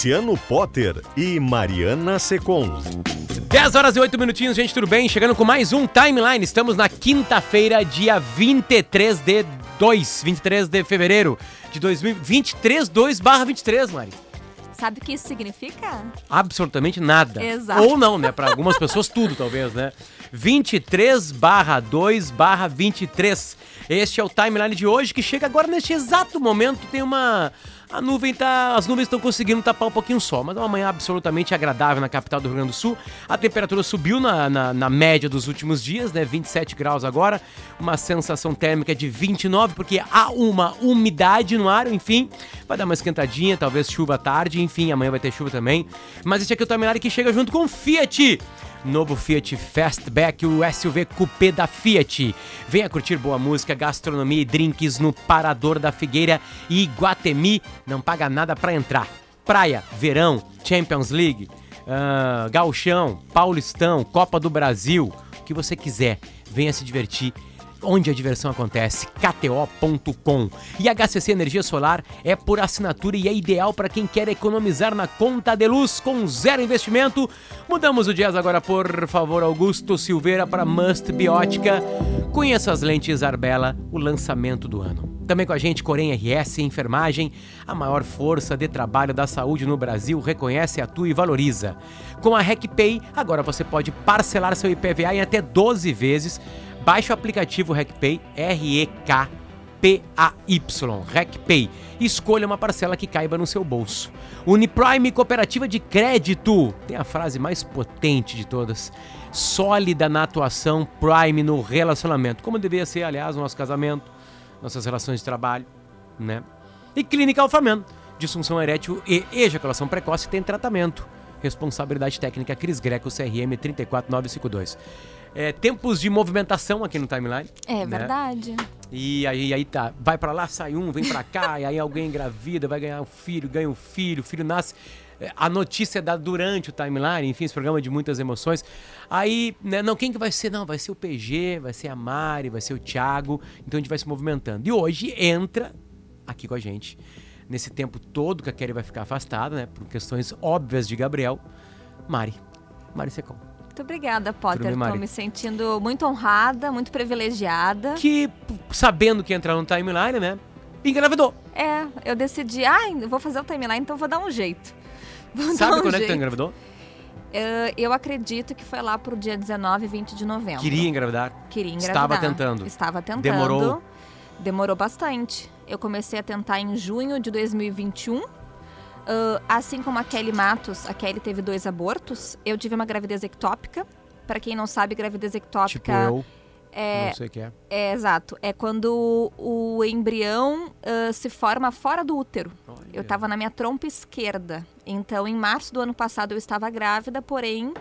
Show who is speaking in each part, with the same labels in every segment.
Speaker 1: Luciano Potter e Mariana Secom.
Speaker 2: 10 horas e 8 minutinhos, gente, tudo bem? Chegando com mais um Timeline. Estamos na quinta-feira, dia 23 de 2, 23 de fevereiro de 2023, 2 barra 23, Mari.
Speaker 3: Sabe o que isso significa?
Speaker 2: Absolutamente nada.
Speaker 3: Exato.
Speaker 2: Ou não, né? Para algumas pessoas, tudo, talvez, né? 23 barra 2 barra 23. Este é o timeline de hoje, que chega agora neste exato momento. Tem uma. A nuvem tá. As nuvens estão conseguindo tapar um pouquinho o sol, mas é uma manhã absolutamente agradável na capital do Rio Grande do Sul. A temperatura subiu na, na, na média dos últimos dias, né? 27 graus agora, uma sensação térmica de 29, porque há uma umidade no ar, enfim. Vai dar uma esquentadinha, talvez chuva à tarde, enfim, amanhã vai ter chuva também. Mas esse aqui é o timeline que chega junto com o Fiat. Novo Fiat Fastback, o SUV Coupé da Fiat. Venha curtir boa música, gastronomia e drinks no Parador da Figueira e Iguatemi. Não paga nada para entrar. Praia, verão, Champions League, uh, Gauchão, Paulistão, Copa do Brasil, o que você quiser. Venha se divertir onde a diversão acontece, kto.com. E HCC Energia Solar é por assinatura e é ideal para quem quer economizar na conta de luz com zero investimento. Mudamos o jazz agora, por favor, Augusto Silveira para Must Biótica. Conheça as lentes Arbela, o lançamento do ano. Também com a gente, Corém RS Enfermagem, a maior força de trabalho da saúde no Brasil, reconhece, atua e valoriza. Com a RecPay, agora você pode parcelar seu IPVA em até 12 vezes Baixe o aplicativo RecPay, R-E-K-P-A-Y, RecPay. E escolha uma parcela que caiba no seu bolso. Uniprime Cooperativa de Crédito. Tem a frase mais potente de todas. Sólida na atuação, Prime no relacionamento. Como deveria ser, aliás, o nosso casamento, nossas relações de trabalho, né? E Clínica Alfamen. Disfunção erétil e ejaculação precoce tem tratamento. Responsabilidade técnica Cris Greco, CRM 34952 é, tempos de movimentação aqui no timeline.
Speaker 3: É
Speaker 2: né?
Speaker 3: verdade.
Speaker 2: E aí, aí tá, vai para lá, sai um, vem para cá, e aí alguém engravida, vai ganhar um filho, ganha um filho, o filho nasce. É, A notícia é dada durante o timeline, enfim, esse programa de muitas emoções. Aí, né, não, quem que vai ser? Não, vai ser o PG, vai ser a Mari, vai ser o Thiago. Então a gente vai se movimentando. E hoje entra aqui com a gente, nesse tempo todo que a Kelly vai ficar afastada, né, por questões óbvias de Gabriel, Mari. Mari Secom.
Speaker 3: Muito obrigada, Potter. Tô me sentindo muito honrada, muito privilegiada.
Speaker 2: que, sabendo que entrar no timeline, né? Engravidou.
Speaker 3: É, eu decidi, ah, vou fazer o timeline, então vou dar um jeito. Vou dar
Speaker 2: Sabe
Speaker 3: um
Speaker 2: quando é que tu
Speaker 3: jeito.
Speaker 2: engravidou?
Speaker 3: Eh, eu acredito que foi lá pro dia 19 e 20 de novembro.
Speaker 2: Queria engravidar.
Speaker 3: Queria engravidar.
Speaker 2: Estava tentando.
Speaker 3: Estava tentando.
Speaker 2: Demorou?
Speaker 3: Demorou bastante. Eu comecei a tentar em junho de 2021. Ah, assim como a Kelly Matos, a Kelly teve dois abortos. Eu tive uma gravidez ectópica. Para quem não sabe, gravidez
Speaker 2: Tipo
Speaker 3: ectópica
Speaker 2: eu.
Speaker 3: é,
Speaker 2: Não sei o que é.
Speaker 3: é exato. É quando o embrião ah, se forma fora do útero.
Speaker 2: Olha.
Speaker 3: Eu estava na minha trompa esquerda. Então, em março do ano passado, eu estava grávida, porém,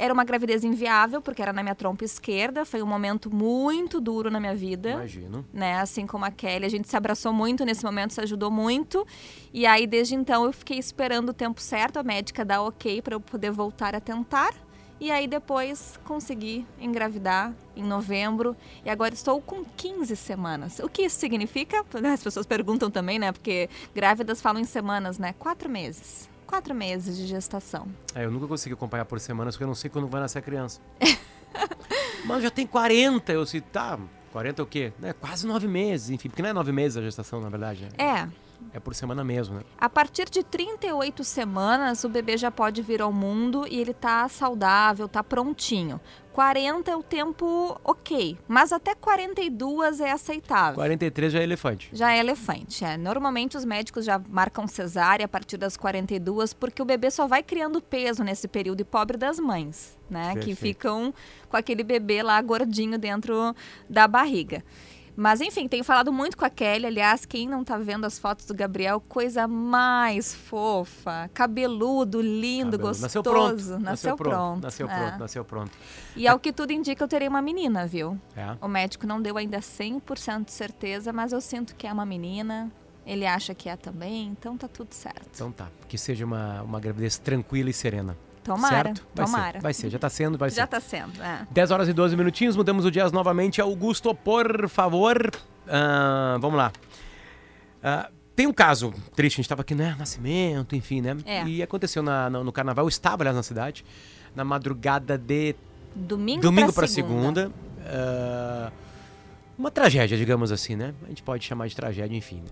Speaker 3: era uma gravidez inviável, porque era na minha trompa esquerda. Foi um momento muito duro na minha vida.
Speaker 2: Imagino.
Speaker 3: Né? Assim como a Kelly, a gente se abraçou muito nesse momento, se ajudou muito. E aí, desde então, eu fiquei esperando o tempo certo, a médica dar ok para eu poder voltar a tentar. E aí depois consegui engravidar em novembro e agora estou com 15 semanas. O que isso significa? As pessoas perguntam também, né? Porque grávidas falam em semanas, né? Quatro meses. Quatro meses de gestação.
Speaker 2: É, eu nunca consegui acompanhar por semanas, porque eu não sei quando vai nascer a criança. Mas já tem 40. Eu sei, tá, 40 é o quê? É quase nove meses, enfim, porque não é nove meses a gestação, na verdade. né?
Speaker 3: É,
Speaker 2: é por semana mesmo, né?
Speaker 3: A partir de 38 semanas, o bebê já pode vir ao mundo e ele tá saudável, tá prontinho. 40 é o tempo ok, mas até 42 é aceitável.
Speaker 2: 43 já é elefante.
Speaker 3: Já é elefante, é. Normalmente os médicos já marcam cesárea a partir das 42, porque o bebê só vai criando peso nesse período e pobre das mães, né? Que
Speaker 2: Perfeito.
Speaker 3: ficam com aquele bebê lá gordinho dentro da barriga. Mas enfim, tenho falado muito com a Kelly. Aliás, quem não tá vendo as fotos do Gabriel, coisa mais fofa, cabeludo, lindo,
Speaker 2: Cabelo.
Speaker 3: gostoso.
Speaker 2: Nasceu pronto.
Speaker 3: Nasceu pronto.
Speaker 2: Nasceu
Speaker 3: é.
Speaker 2: pronto, nasceu pronto.
Speaker 3: E ao que tudo indica, eu terei uma menina, viu?
Speaker 2: É.
Speaker 3: O médico não deu ainda 100% de certeza, mas eu sinto que é uma menina. Ele acha que é também, então tá tudo certo.
Speaker 2: Então tá. Que seja uma, uma gravidez tranquila e serena.
Speaker 3: Tomara,
Speaker 2: certo? Vai
Speaker 3: tomara.
Speaker 2: Ser, vai ser, já tá sendo, vai
Speaker 3: Já
Speaker 2: ser.
Speaker 3: tá sendo, é.
Speaker 2: 10 horas e 12 minutinhos, mudamos o dias novamente. Augusto, por favor. Ah, vamos lá. Ah, tem um caso triste, a gente estava aqui, né? Nascimento, enfim, né?
Speaker 3: É.
Speaker 2: E aconteceu na- no, no carnaval, eu estava, aliás, na cidade, na madrugada de
Speaker 3: Domingo,
Speaker 2: domingo
Speaker 3: pra
Speaker 2: para segunda. ah, uma tragédia, digamos assim, né? A gente pode chamar de tragédia, enfim.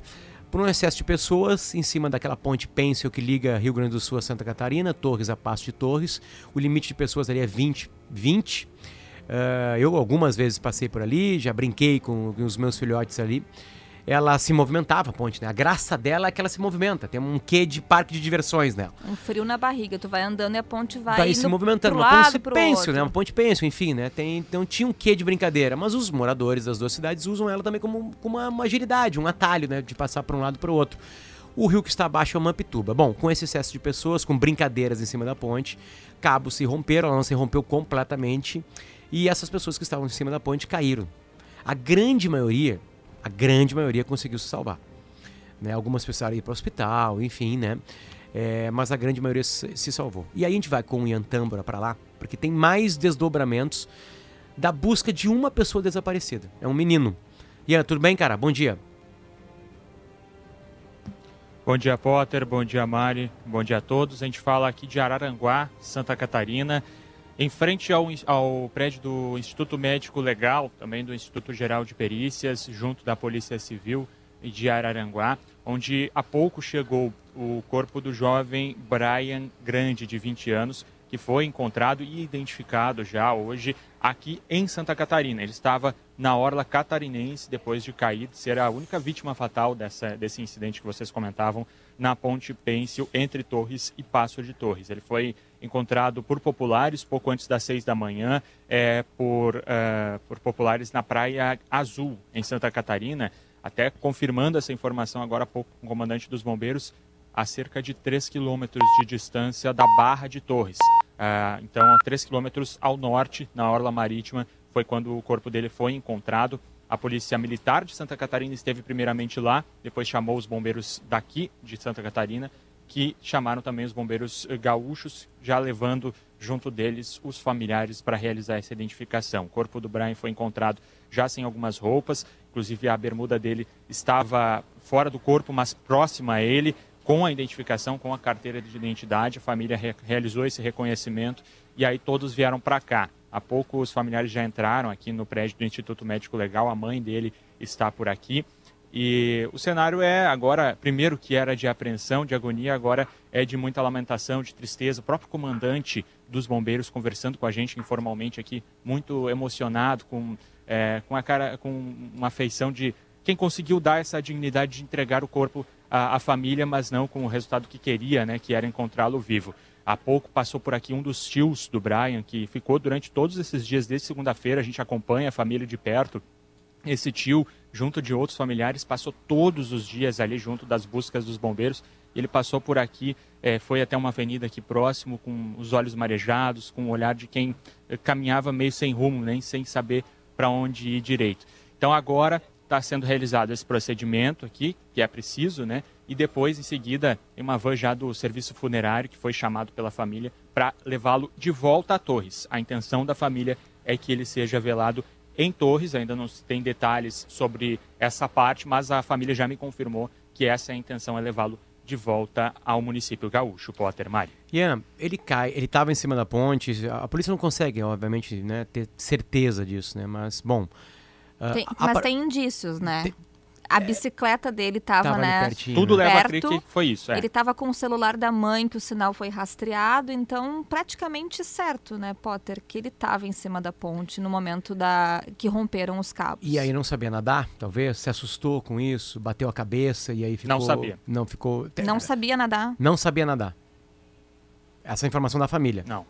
Speaker 2: Por um excesso de pessoas em cima daquela ponte pêncil que liga Rio Grande do Sul a Santa Catarina, Torres a Passo de Torres. O limite de pessoas ali é 20. 20. Ah, eu algumas vezes passei por ali, já brinquei com, com os meus filhotes ali. Ela se movimentava, a ponte, né? A graça dela é que ela se movimenta. Tem um quê de parque de diversões nela.
Speaker 3: Um frio na barriga. Tu vai andando e a ponte vai,
Speaker 2: Vai se movimentando, uma
Speaker 3: lado,
Speaker 2: ponte
Speaker 3: outro.
Speaker 2: né? Uma ponte pêncil, enfim, né? Tem, então tinha um quê de brincadeira. Mas os moradores das duas cidades usam ela também como, como uma, uma agilidade, um atalho, né? De passar para um lado para o outro. O rio que está abaixo é o Mampituba. Bom, com esse excesso de pessoas, com brincadeiras em cima da ponte, cabos se romperam, ela não se rompeu completamente. E essas pessoas que estavam em cima da ponte caíram. A grande maioria, a grande maioria conseguiu se salvar. Né? Algumas precisaram ir para o hospital, enfim, né? É, mas a grande maioria se, se salvou. E aí a gente vai com o Ian Tâmbora para lá, porque tem mais desdobramentos da busca de uma pessoa desaparecida. É um menino. Ian, tudo bem, cara? Bom dia.
Speaker 4: Bom dia, Potter. Bom dia, Mari. Bom dia a todos. A gente fala aqui de Araranguá, Santa Catarina, em frente ao, ao prédio do Instituto Médico Legal, também do Instituto Geral de Perícias, junto da Polícia Civil de Araranguá, onde há pouco chegou o corpo do jovem Brian Grande, de 20 anos, que foi encontrado e identificado já hoje aqui em Santa Catarina. Ele estava na orla catarinense depois de cair, ser a única vítima fatal dessa, desse incidente que vocês comentavam na ponte Pêncil entre Torres e Passo de Torres. Ele foi encontrado por populares pouco antes das seis da manhã, é, por, eh, por populares na Praia Azul, em Santa Catarina, até confirmando essa informação agora há pouco com o comandante dos bombeiros, a cerca de 3 quilômetros de distância da Barra de Torres. Ah, então, a 3 quilômetros ao norte, na Orla Marítima, foi quando o corpo dele foi encontrado. A Polícia Militar de Santa Catarina esteve primeiramente lá, depois chamou os bombeiros daqui de Santa Catarina, que chamaram também os bombeiros eh, gaúchos, já levando junto deles os familiares para realizar essa identificação. O corpo do Brian foi encontrado já sem algumas roupas, inclusive a bermuda dele estava fora do corpo, mas próxima a ele, com a identificação, com a carteira de identidade. A família re realizou esse reconhecimento e aí todos vieram para cá. Há pouco os familiares já entraram aqui no prédio do Instituto Médico Legal, a mãe dele está por aqui. E o cenário é agora, primeiro que era de apreensão, de agonia, agora é de muita lamentação, de tristeza. O próprio comandante dos bombeiros conversando com a gente informalmente aqui, muito emocionado, com, é, com, a cara, com uma afeição de quem conseguiu dar essa dignidade de entregar o corpo à, à família, mas não com o resultado que queria, né, que era encontrá-lo vivo. Há pouco passou por aqui um dos tios do Brian, que ficou durante todos esses dias, desde segunda-feira, a gente acompanha a família de perto. Esse tio, junto de outros familiares, passou todos os dias ali junto das buscas dos bombeiros. Ele passou por aqui, eh, foi até uma avenida aqui próximo, com os olhos marejados, com o olhar de quem eh, caminhava meio sem rumo, nem sem saber para onde ir direito. Então agora está sendo realizado esse procedimento aqui, que é preciso, né? E depois, em seguida, uma van já do serviço funerário que foi chamado pela família para levá-lo de volta a Torres. A intenção da família é que ele seja velado em Torres, ainda não se tem detalhes sobre essa parte, mas a família já me confirmou que essa é a intenção, é levá-lo de volta ao município gaúcho, Potter Mari.
Speaker 2: Ian, ele cai, ele estava em cima da ponte, a polícia não consegue, obviamente, né, ter certeza disso, né? Mas, bom... ah,
Speaker 3: Tem-
Speaker 2: a
Speaker 3: mas
Speaker 2: par-
Speaker 3: tem indícios, né?
Speaker 2: Tem-
Speaker 3: a bicicleta dele tava,
Speaker 2: Tava ali
Speaker 3: né?
Speaker 2: pertinho,
Speaker 4: Tudo
Speaker 2: né?
Speaker 4: leva a
Speaker 3: Perto,
Speaker 4: crer que foi isso. É.
Speaker 3: Ele tava com o celular da mãe, que o sinal foi rastreado, então praticamente certo, né, Potter, que ele tava em cima da ponte no momento da que romperam os cabos.
Speaker 2: E aí não sabia nadar, talvez? Se assustou com isso, bateu a cabeça e aí ficou...
Speaker 4: Não sabia.
Speaker 2: Não ficou...
Speaker 3: Não sabia nadar.
Speaker 2: Não sabia nadar. Essa é a informação da família.
Speaker 4: Não.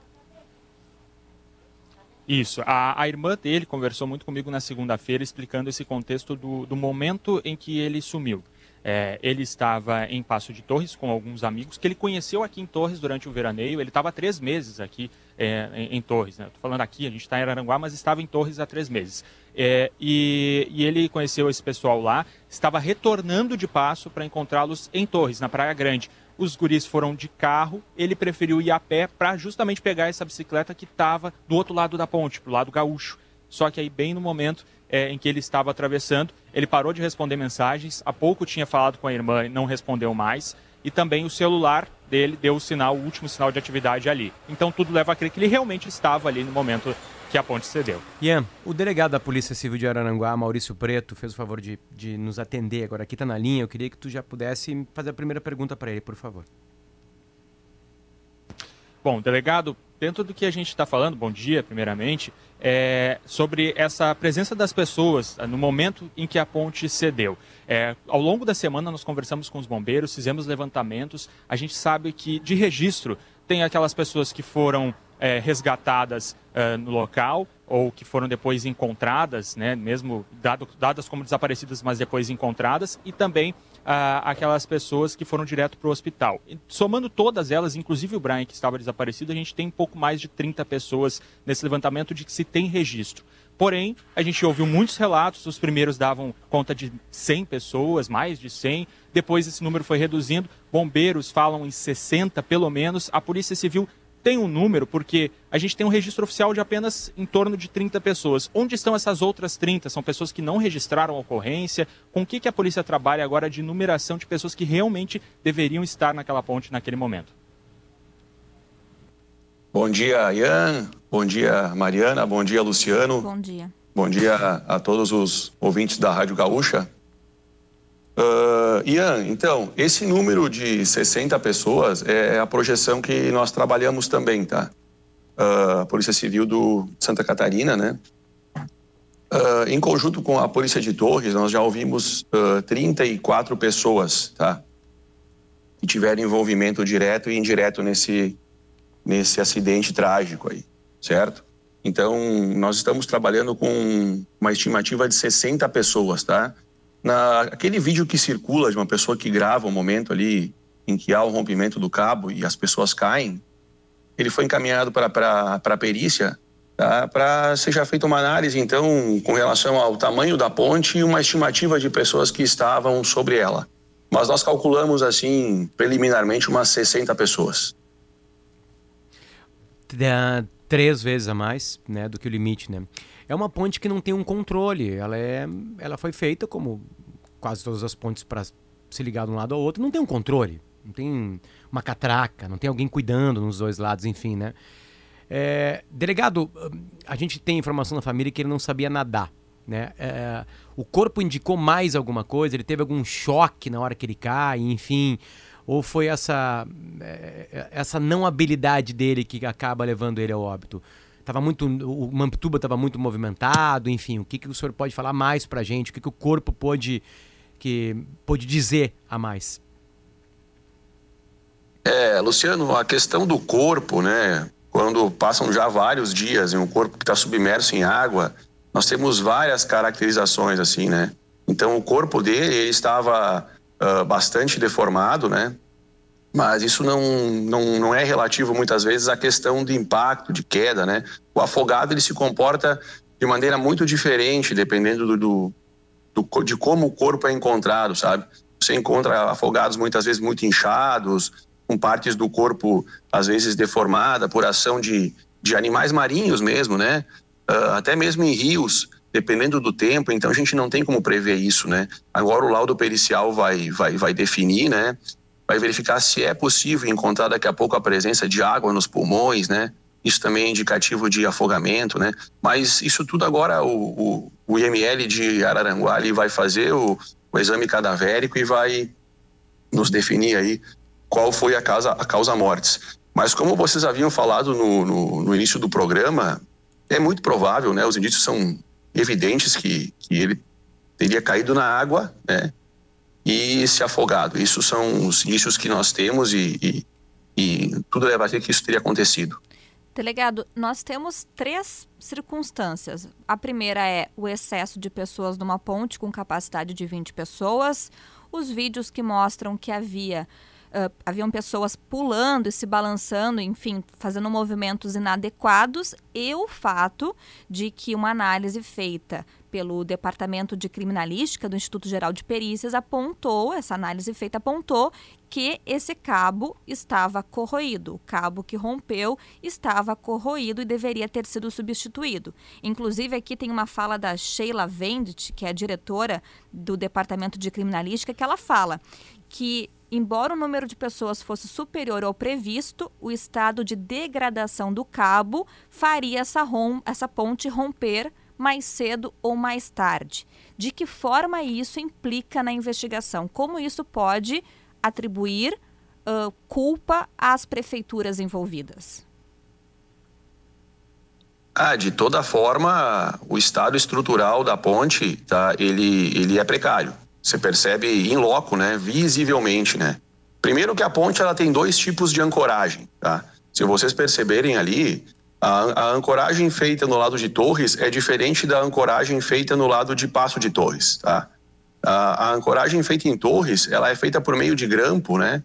Speaker 4: Isso. A, a irmã dele conversou muito comigo na segunda-feira explicando esse contexto do, do momento em que ele sumiu. É, ele estava em Passo de Torres com alguns amigos que ele conheceu aqui em Torres durante o veraneio. Ele estava três meses aqui é, em, em Torres. Né? Estou falando aqui, a gente está em Araranguá, mas estava em Torres há três meses. É, e, e ele conheceu esse pessoal lá, estava retornando de Passo para encontrá-los em Torres, na Praia Grande. Os guris foram de carro, ele preferiu ir a pé para justamente pegar essa bicicleta que estava do outro lado da ponte, pro lado gaúcho. Só que aí, bem no momento é, em que ele estava atravessando, ele parou de responder mensagens. Há pouco tinha falado com a irmã e não respondeu mais. E também o celular dele deu o sinal, o último sinal de atividade ali. Então tudo leva a crer que ele realmente estava ali no momento que a ponte cedeu.
Speaker 2: Ian, o delegado da Polícia Civil de Araranguá, Maurício Preto, fez o favor de, de nos atender agora aqui, tá na linha. Eu queria que tu já pudesse fazer a primeira pergunta para ele, por favor.
Speaker 4: Bom, delegado, dentro do que a gente está falando, bom dia, primeiramente, é, sobre essa presença das pessoas eh, no momento em que a ponte cedeu. É, ao longo da semana, nós conversamos com os bombeiros, fizemos levantamentos. A gente sabe que, de registro, tem aquelas pessoas que foram é, resgatadas é, no local ou que foram depois encontradas, né, mesmo dado, dadas como desaparecidas, mas depois encontradas, e também ah, aquelas pessoas que foram direto para o hospital. E, somando todas elas, inclusive o Brian que estava desaparecido, a gente tem um pouco mais de 30 pessoas nesse levantamento de que se tem registro. Porém, a gente ouviu muitos relatos, os primeiros davam conta de 100 pessoas, mais de 100, depois esse número foi reduzindo, bombeiros falam em 60 pelo menos, a Polícia Civil tem um número porque a gente tem um registro oficial de apenas em torno de 30 pessoas. Onde estão essas outras 30? São pessoas que não registraram a ocorrência? Com o que, que a polícia trabalha agora de numeração de pessoas que realmente deveriam estar naquela ponte naquele momento?
Speaker 5: Bom dia, Ian. Bom dia, Mariana. Bom dia, Luciano.
Speaker 3: Bom dia.
Speaker 5: Bom dia a, a todos os ouvintes da Rádio Gaúcha. Uh, Ian, então, esse número de 60 pessoas é a projeção que nós trabalhamos também, tá? Uh, a Polícia Civil do Santa Catarina, né? Uh, em conjunto com a Polícia de Torres, nós já ouvimos uh, 34 pessoas, tá? Que tiveram envolvimento direto e indireto nesse, nesse acidente trágico aí, certo? Então, nós estamos trabalhando com uma estimativa de 60 pessoas, tá? Na, aquele vídeo que circula de uma pessoa que grava o momento ali em que há o rompimento do cabo e as pessoas caem, ele foi encaminhado para a perícia tá? para seja feita uma análise, então, com relação ao tamanho da ponte e uma estimativa de pessoas que estavam sobre ela. Mas nós calculamos, assim, preliminarmente, umas 60 pessoas.
Speaker 2: Três vezes a mais né, do que o limite, né? É uma ponte que não tem um controle. Ela, é, ela foi feita como quase todas as pontes para se ligar de um lado ao outro. Não tem um controle. Não tem uma catraca, não tem alguém cuidando nos dois lados, enfim, né? É, delegado, a gente tem informação na família que ele não sabia nadar. Né? É, o corpo indicou mais alguma coisa? Ele teve algum choque na hora que ele cai, enfim? Ou foi essa, é, essa não habilidade dele que acaba levando ele ao óbito? Tava muito, o Mamptuba estava muito movimentado, enfim, o que, que o senhor pode falar mais para gente? O que, que o corpo pôde, que, pôde dizer a mais?
Speaker 5: É, Luciano, a questão do corpo, né? Quando passam já vários dias em um corpo que está submerso em água, nós temos várias caracterizações assim, né? Então o corpo dele ele estava uh, bastante deformado, né? Mas isso não, não, não é relativo muitas vezes à questão de impacto, de queda, né? O afogado ele se comporta de maneira muito diferente dependendo do, do, do de como o corpo é encontrado, sabe? Você encontra afogados muitas vezes muito inchados, com partes do corpo às vezes deformada por ação de, de animais marinhos mesmo, né? Uh, até mesmo em rios, dependendo do tempo. Então a gente não tem como prever isso, né? Agora o laudo pericial vai vai vai definir, né? Vai verificar se é possível encontrar daqui a pouco a presença de água nos pulmões, né? Isso também é indicativo de afogamento, né? Mas isso tudo agora o, o, o IML de Araranguá ele vai fazer o, o exame cadavérico e vai nos definir aí qual foi a causa, a causa mortes. Mas como vocês haviam falado no, no, no início do programa, é muito provável, né? Os indícios são evidentes que, que ele teria caído na água, né? E se afogado. Isso são os indícios que nós temos e, e, e tudo leva a crer que isso teria acontecido.
Speaker 3: Delegado, nós temos três circunstâncias. A primeira é o excesso de pessoas numa ponte com capacidade de 20 pessoas, os vídeos que mostram que havia uh, haviam pessoas pulando e se balançando, enfim, fazendo movimentos inadequados, e o fato de que uma análise feita pelo Departamento de Criminalística do Instituto Geral de Perícias apontou, essa análise feita apontou que esse cabo estava corroído. O cabo que rompeu estava corroído e deveria ter sido substituído. Inclusive, aqui tem uma fala da Sheila Vendt, que é a diretora do Departamento de Criminalística, que ela fala que embora o número de pessoas fosse superior ao previsto, o estado de degradação do cabo faria essa, rom essa ponte romper mais cedo ou mais tarde. De que forma isso implica na investigação? Como isso pode atribuir uh, culpa às prefeituras envolvidas?
Speaker 5: Ah, de toda forma, o estado estrutural da ponte, tá, ele, ele é precário. Você percebe em loco, né, visivelmente, né? Primeiro que a ponte ela tem dois tipos de ancoragem, tá? Se vocês perceberem ali, a, a, ancoragem feita no lado de Torres é diferente da ancoragem feita no lado de Passo de Torres, tá? A, a ancoragem feita em Torres, ela é feita por meio de grampo, né?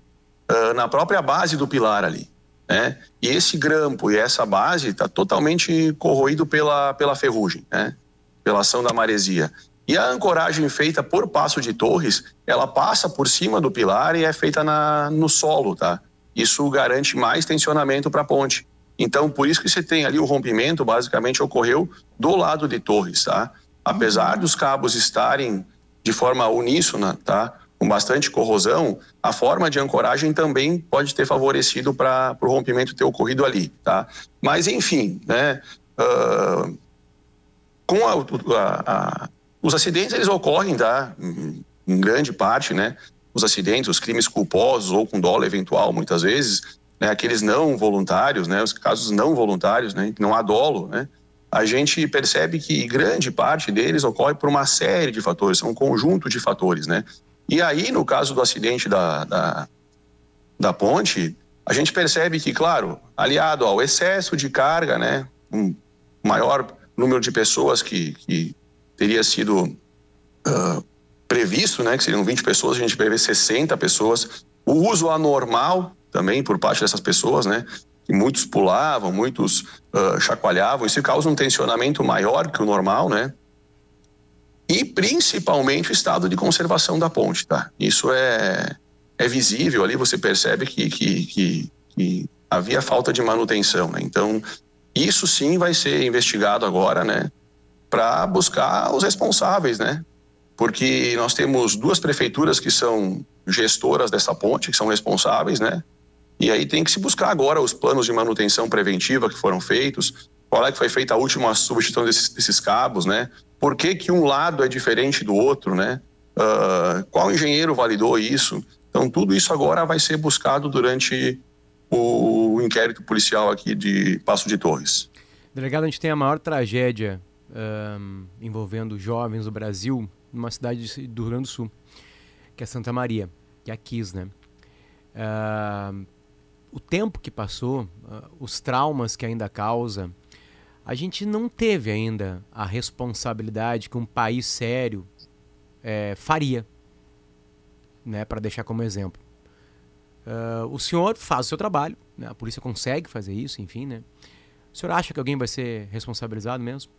Speaker 5: Uh, na própria base do pilar ali, né? E esse grampo e essa base está totalmente corroído pela, pela ferrugem, né? Pela ação da maresia. E a ancoragem feita por Passo de Torres, ela passa por cima do pilar e é feita na, no solo, tá? Isso garante mais tensionamento para a ponte. Então, por isso que você tem ali o rompimento, basicamente ocorreu do lado de Torres, tá? Apesar dos cabos estarem de forma uníssona, tá? Com bastante corrosão, a forma de ancoragem também pode ter favorecido para o rompimento ter ocorrido ali, tá? Mas, enfim, né? Uh, com a, a, a os acidentes eles ocorrem, tá? Em grande parte, né? Os acidentes, os crimes culposos ou com dolo eventual, muitas vezes, né? Aqueles não voluntários, né? Os casos não voluntários, né? Não há dolo, né? A gente percebe que grande parte deles ocorre por uma série de fatores, são um conjunto de fatores, né? E aí, no caso do acidente da, da, da ponte, a gente percebe que, claro, aliado ao excesso de carga, né? Um maior número de pessoas que, que teria sido uh, previsto, né, que seriam 20 pessoas, a gente prevê 60 pessoas. O uso anormal também por parte dessas pessoas, né, que muitos pulavam, muitos uh, chacoalhavam, isso causa um tensionamento maior que o normal, né? E principalmente o estado de conservação da ponte, tá? Isso é, é visível ali, você percebe que, que, que, que havia falta de manutenção, né? Então, isso sim vai ser investigado agora, né? Para buscar os responsáveis, né? Porque nós temos duas prefeituras que são gestoras dessa ponte, que são responsáveis, né? E aí tem que se buscar agora os planos de manutenção preventiva que foram feitos, qual é que foi feita a última substituição desses, desses cabos, né? Por que, que um lado é diferente do outro, né? Uh, qual engenheiro validou isso? Então, tudo isso agora vai ser buscado durante o inquérito policial aqui de Passo de Torres.
Speaker 2: Delegado, a gente tem a maior tragédia um, envolvendo jovens do Brasil, numa cidade do Rio Grande do Sul, que é Santa Maria, que é a Kiss, né? Uh, o tempo que passou, uh, os traumas que ainda causa, a gente não teve ainda a responsabilidade que um país sério é, faria, né, para deixar como exemplo. Uh, o senhor faz o seu trabalho, né, a polícia consegue fazer isso, enfim, né? O senhor acha que alguém vai ser responsabilizado mesmo?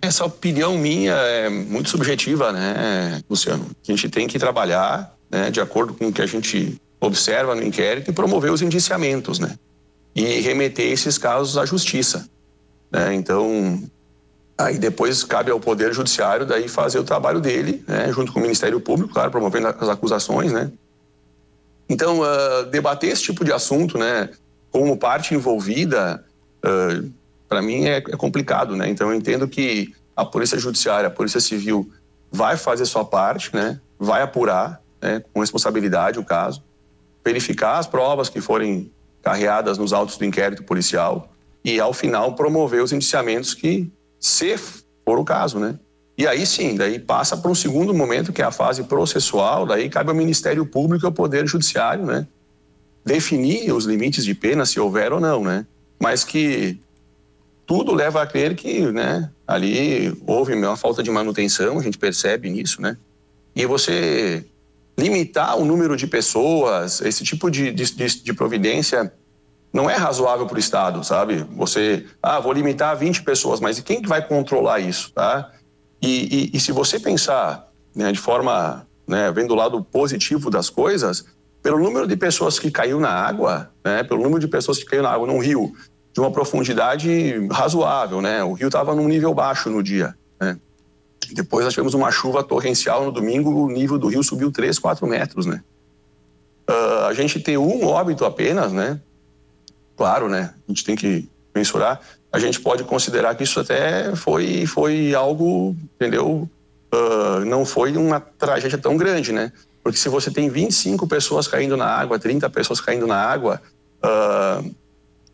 Speaker 5: Essa opinião minha é muito subjetiva, né, Luciano? A gente tem que trabalhar né, de acordo com o que a gente observa no inquérito e promover os indiciamentos, né? E remeter esses casos à justiça. Né? Então, aí depois cabe ao Poder Judiciário daí fazer o trabalho dele, né, junto com o Ministério Público, claro, promovendo as acusações, né? Então, uh, debater esse tipo de assunto, né, como parte envolvida, uh, para mim é, é, complicado, né? Então eu entendo que a Polícia Judiciária, a Polícia Civil vai fazer sua parte, né? Vai apurar, né? Com responsabilidade o caso, verificar as provas que forem carreadas nos autos do inquérito policial e, ao final, promover os indiciamentos que, se for o caso, né? E aí sim, daí passa para um segundo momento, que é a fase processual, daí cabe ao Ministério Público e ao Poder Judiciário, né? Definir os limites de pena, se houver ou não, né? Mas que tudo leva a crer que, né, ali houve uma falta de manutenção, a gente percebe nisso, né? E você limitar o número de pessoas, esse tipo de, de, de providência não é razoável para o Estado, sabe? Você, ah, vou limitar 20 pessoas, mas e quem que vai controlar isso, tá? E, e, e se você pensar né, de forma, né, vendo o lado positivo das coisas, pelo número de pessoas que caiu na água, né, pelo número de pessoas que caiu na água num rio de uma profundidade razoável, né? O rio estava num nível baixo no dia, né? Depois nós tivemos uma chuva torrencial no domingo, o nível do rio subiu 3, 4 metros, né? Uh, a gente tem um óbito apenas, né? Claro, né? A gente tem que mensurar. A gente pode considerar que isso até foi, foi algo, entendeu? Uh, não foi uma tragédia tão grande, né? Porque se você tem 25 pessoas caindo na água, 30 pessoas caindo na água, uh,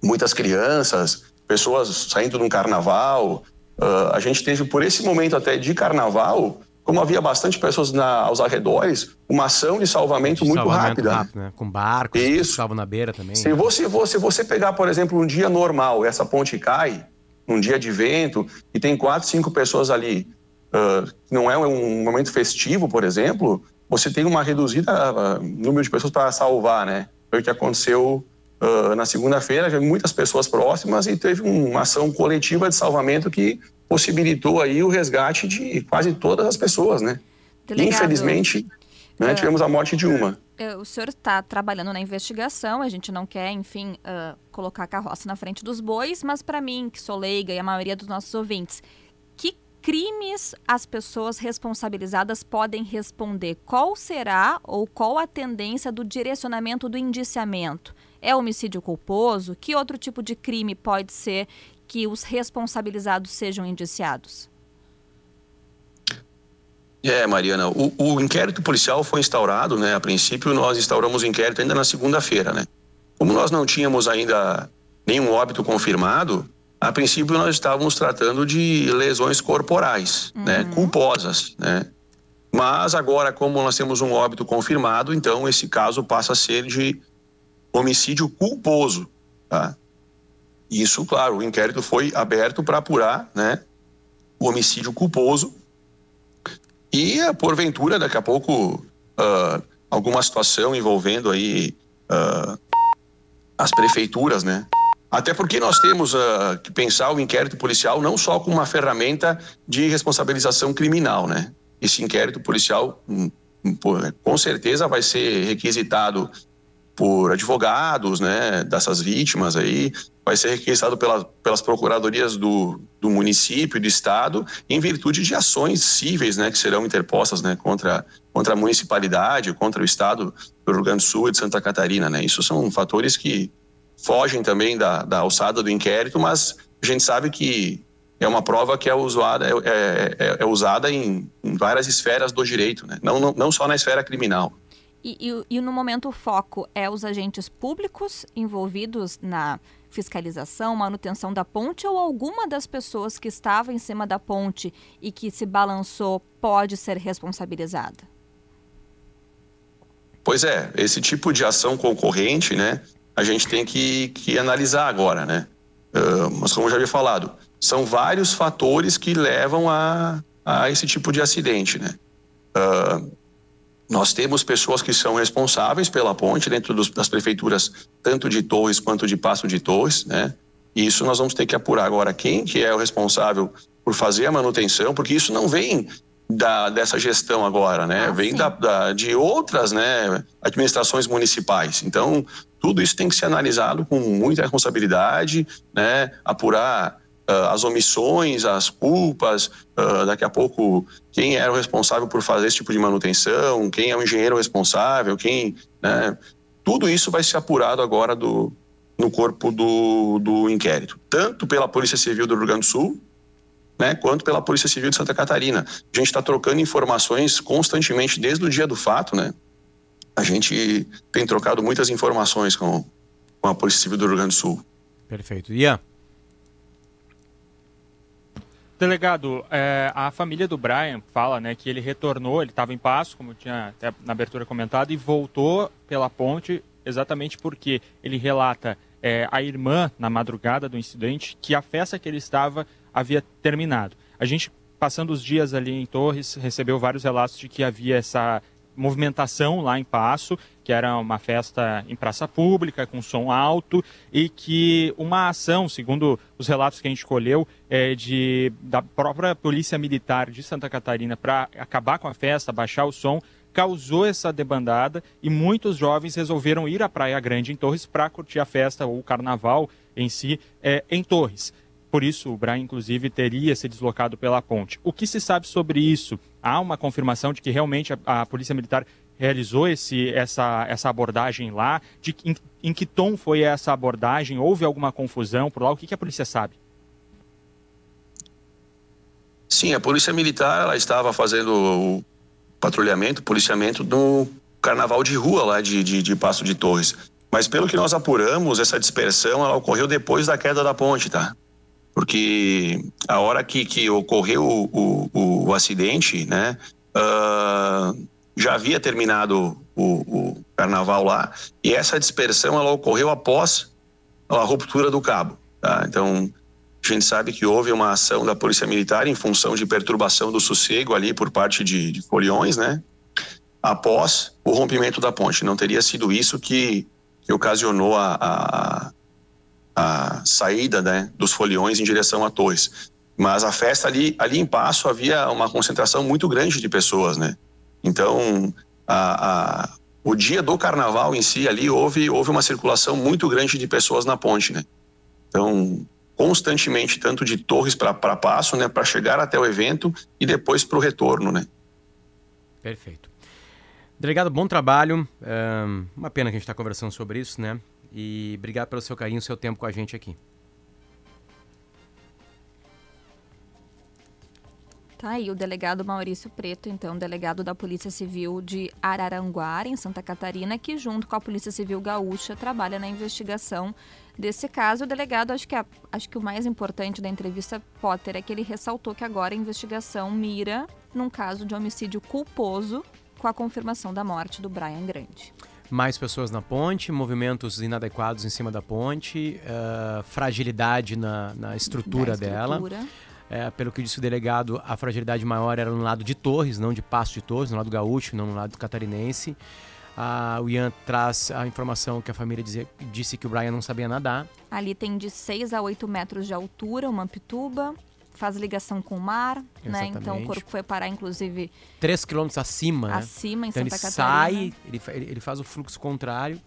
Speaker 5: muitas crianças, pessoas saindo de um carnaval, Uh, a gente teve, por esse momento até de carnaval, como havia bastante pessoas na, aos arredores, uma ação de salvamento de muito salvamento rápida. Rápido,
Speaker 2: né? Com barcos
Speaker 5: Isso. que
Speaker 2: estavam na beira também.
Speaker 5: Se você, você, você pegar, por exemplo, um dia normal, essa ponte cai, um dia de vento, e tem quatro, cinco pessoas ali, uh, não é um momento festivo, por exemplo, você tem uma reduzida uh, número de pessoas para salvar, né? Foi o que aconteceu Uh, na segunda-feira, já muitas pessoas próximas e teve uma ação coletiva de salvamento que possibilitou aí o resgate de quase todas as pessoas, né? Delegado, Infelizmente, né, uh, tivemos a morte de uma.
Speaker 3: É, o senhor está trabalhando na investigação, a gente não quer, enfim, uh, colocar a carroça na frente dos bois, mas para mim, que sou leiga e a maioria dos nossos ouvintes, que crimes as pessoas responsabilizadas podem responder? Qual será ou qual a tendência do direcionamento do indiciamento? É homicídio culposo? Que outro tipo de crime pode ser que os responsabilizados sejam indiciados?
Speaker 5: É, Mariana, o, o, inquérito policial foi instaurado, né? A princípio, nós instauramos o inquérito ainda na segunda-feira, né? Como nós não tínhamos ainda nenhum óbito confirmado, a princípio nós estávamos tratando de lesões corporais, né? uhum. né? Culposas, né? Mas agora, como nós temos um óbito confirmado, então esse caso passa a ser de homicídio culposo, tá? Isso, claro, o inquérito foi aberto para apurar, né, o homicídio culposo e, eh, porventura, daqui a pouco, uh, alguma situação envolvendo aí uh, as prefeituras, né? Até porque nós temos uh, que pensar o inquérito policial não só como uma ferramenta de responsabilização criminal, né? Esse inquérito policial, um, um, com certeza, vai ser requisitado por advogados, né, dessas vítimas aí, vai ser requisitado pela, pelas procuradorias do, do município e do estado, em virtude de ações cíveis, né, que serão interpostas, né, contra, contra a municipalidade, contra o estado do Rio Grande do Sul e de Santa Catarina, né. Isso são fatores que fogem também da, da alçada do inquérito, mas a gente sabe que é uma prova que é usada, é, é, é, é usada em, em, várias esferas do direito, né, não, não, não só na esfera criminal.
Speaker 3: E, e, e, no momento o foco é os agentes públicos envolvidos na fiscalização, manutenção da ponte ou alguma das pessoas que estava em cima da ponte e que se balançou pode ser responsabilizada?
Speaker 5: Pois é, esse tipo de ação concorrente, né, a gente tem que, que analisar agora, né? Uh, mas como já havia falado, são vários fatores que levam a, a esse tipo de acidente, né? Uh, nós temos pessoas que são responsáveis pela ponte dentro dos, das prefeituras, tanto de Torres quanto de Passo de Torres, né? E isso nós vamos ter que apurar agora quem que é o responsável por fazer a manutenção, porque isso não vem da, dessa gestão agora, né? Ah, vem da, da, de outras né, administrações municipais. Então, tudo isso tem que ser analisado com muita responsabilidade, né? Apurar uh, as omissões, as culpas, uh, daqui a pouco quem era o responsável por fazer esse tipo de manutenção, quem é o engenheiro responsável, quem, né? Tudo isso vai ser apurado agora do, no corpo do, do inquérito, tanto pela Polícia Civil do Rio Grande do Sul, né, quanto pela Polícia Civil de Santa Catarina. A gente está trocando informações constantemente desde o dia do fato, né? A gente tem trocado muitas informações com, com a Polícia Civil do Rio Grande do Sul.
Speaker 2: Perfeito. Ian?
Speaker 4: Delegado, é, a família do Brian fala né, que ele retornou, ele estava em Passo, como tinha até na abertura comentado, e voltou pela ponte exatamente porque ele relata é, a irmã, na madrugada do incidente, que a festa que ele estava havia terminado. A gente, passando os dias ali em Torres, recebeu vários relatos de que havia essa movimentação lá em Passo, que era uma festa em praça pública, com som alto, e que uma ação, segundo os relatos que a gente escolheu, é de, da própria Polícia Militar de Santa Catarina para acabar com a festa, baixar o som, causou essa debandada e muitos jovens resolveram ir à Praia Grande em Torres para curtir a festa ou o carnaval em si é, em Torres. Por isso, o Brian, inclusive, teria se deslocado pela ponte. O que se sabe sobre isso? Há uma confirmação de que realmente a, a Polícia Militar realizou esse, essa, essa abordagem lá? De, em, em, que tom foi essa abordagem? Houve alguma confusão por lá? O que, que a polícia sabe?
Speaker 5: Sim, a Polícia Militar ela estava fazendo o patrulhamento, policiamento do carnaval de rua lá de, de, de Passo de Torres. Mas pelo que nós apuramos, essa dispersão ela ocorreu depois da queda da ponte, tá? Porque a hora que, que ocorreu o, o, o acidente, né, uh, já havia terminado o, o, carnaval lá e essa dispersão ela ocorreu após a ruptura do cabo. Tá? Então a gente sabe que houve uma ação da Polícia Militar em função de perturbação do sossego ali por parte de, de foliões, né? Após o rompimento da ponte. Não teria sido isso que, que ocasionou a, a a saída né, dos foliões em direção a Torres. Mas a festa ali, ali em Passo havia uma concentração muito grande de pessoas, né? Então, a, a, o dia do carnaval em si ali houve, houve uma circulação muito grande de pessoas na ponte, né? Então, constantemente, tanto de Torres para Passo, né, para chegar até o evento e depois para o retorno, né?
Speaker 2: Perfeito. Delegado, bom trabalho. Uma pena que a gente está conversando sobre isso, né? E obrigado pelo seu carinho, seu tempo com a gente aqui.
Speaker 3: Tá aí o delegado Maurício Preto, então, delegado da Polícia Civil de Araranguá, em Santa Catarina, que junto com a Polícia Civil Gaúcha trabalha na investigação desse caso. O delegado, acho que, acho que o mais importante da entrevista Potter é que ele ressaltou que agora a investigação mira num caso de homicídio culposo com a confirmação da morte do Brian Grande
Speaker 2: mais pessoas na ponte, movimentos inadequados em cima da ponte, uh, fragilidade na, na estrutura, estrutura. dela. É, pelo que disse o delegado, a fragilidade maior era no lado de Torres, não de Passo de Torres, no lado gaúcho, não no lado catarinense. Ah, o Ian traz a informação que a família dizia, disse que o Brian não sabia nadar.
Speaker 3: Ali tem de 6 a 8 metros de altura, uma pituba, faz ligação com o mar, né? Então o corpo foi parar, inclusive.
Speaker 2: 3 quilômetros acima. Né?
Speaker 3: Acima, em
Speaker 2: então
Speaker 3: Santa
Speaker 2: ele
Speaker 3: Catarina.
Speaker 2: sai, ele, ele faz o fluxo contrário.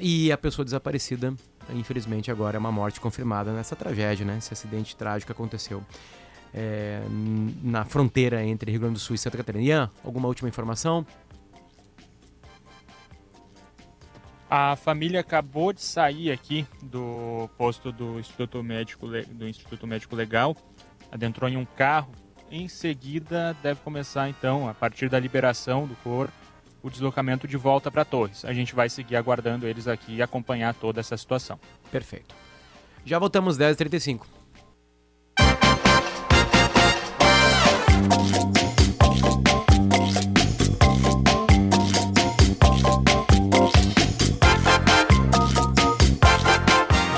Speaker 2: E a pessoa desaparecida, infelizmente, agora é uma morte confirmada nessa tragédia, né? Esse acidente trágico aconteceu é, na fronteira entre Rio Grande do Sul e Santa Catarina. Ian, alguma última informação?
Speaker 4: A família acabou de sair aqui do posto do Instituto Médico, do Instituto Médico Legal, adentrou em um carro. Em seguida, deve começar então, a partir da liberação do corpo, o deslocamento de volta para Torres. A gente vai seguir aguardando eles aqui e acompanhar toda essa situação.
Speaker 2: Perfeito. Já voltamos 10h35.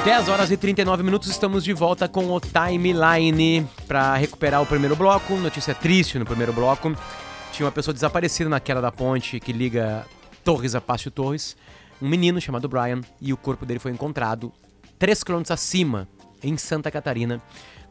Speaker 2: 10 horas e 39 minutos, estamos de volta com o Timeline para recuperar o primeiro bloco. Notícia triste no primeiro bloco. Tinha uma pessoa desaparecida na queda da ponte que liga Torres a Pássio Torres. Um menino chamado Brian e o corpo dele foi encontrado 3 km acima, em Santa Catarina.